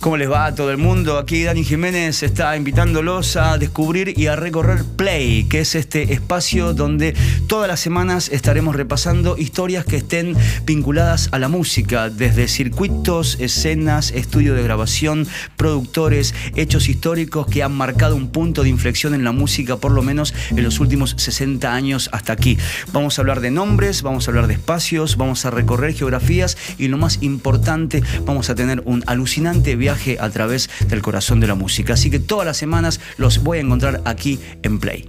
¿Cómo les va a todo el mundo? Aquí Dani Jiménez está invitándolos a descubrir y a recorrer Play, que es este espacio donde todas las semanas estaremos repasando historias que estén vinculadas a la música, desde circuitos, escenas, estudio de grabación, productores, hechos históricos que han marcado un punto de inflexión en la música, por lo menos en los últimos 60 años hasta aquí. Vamos a hablar de nombres, vamos a hablar de espacios, vamos a recorrer geografías y lo más importante, vamos a tener un alucinante viaje a través del corazón de la música. Así que todas las semanas los voy a encontrar aquí en Play.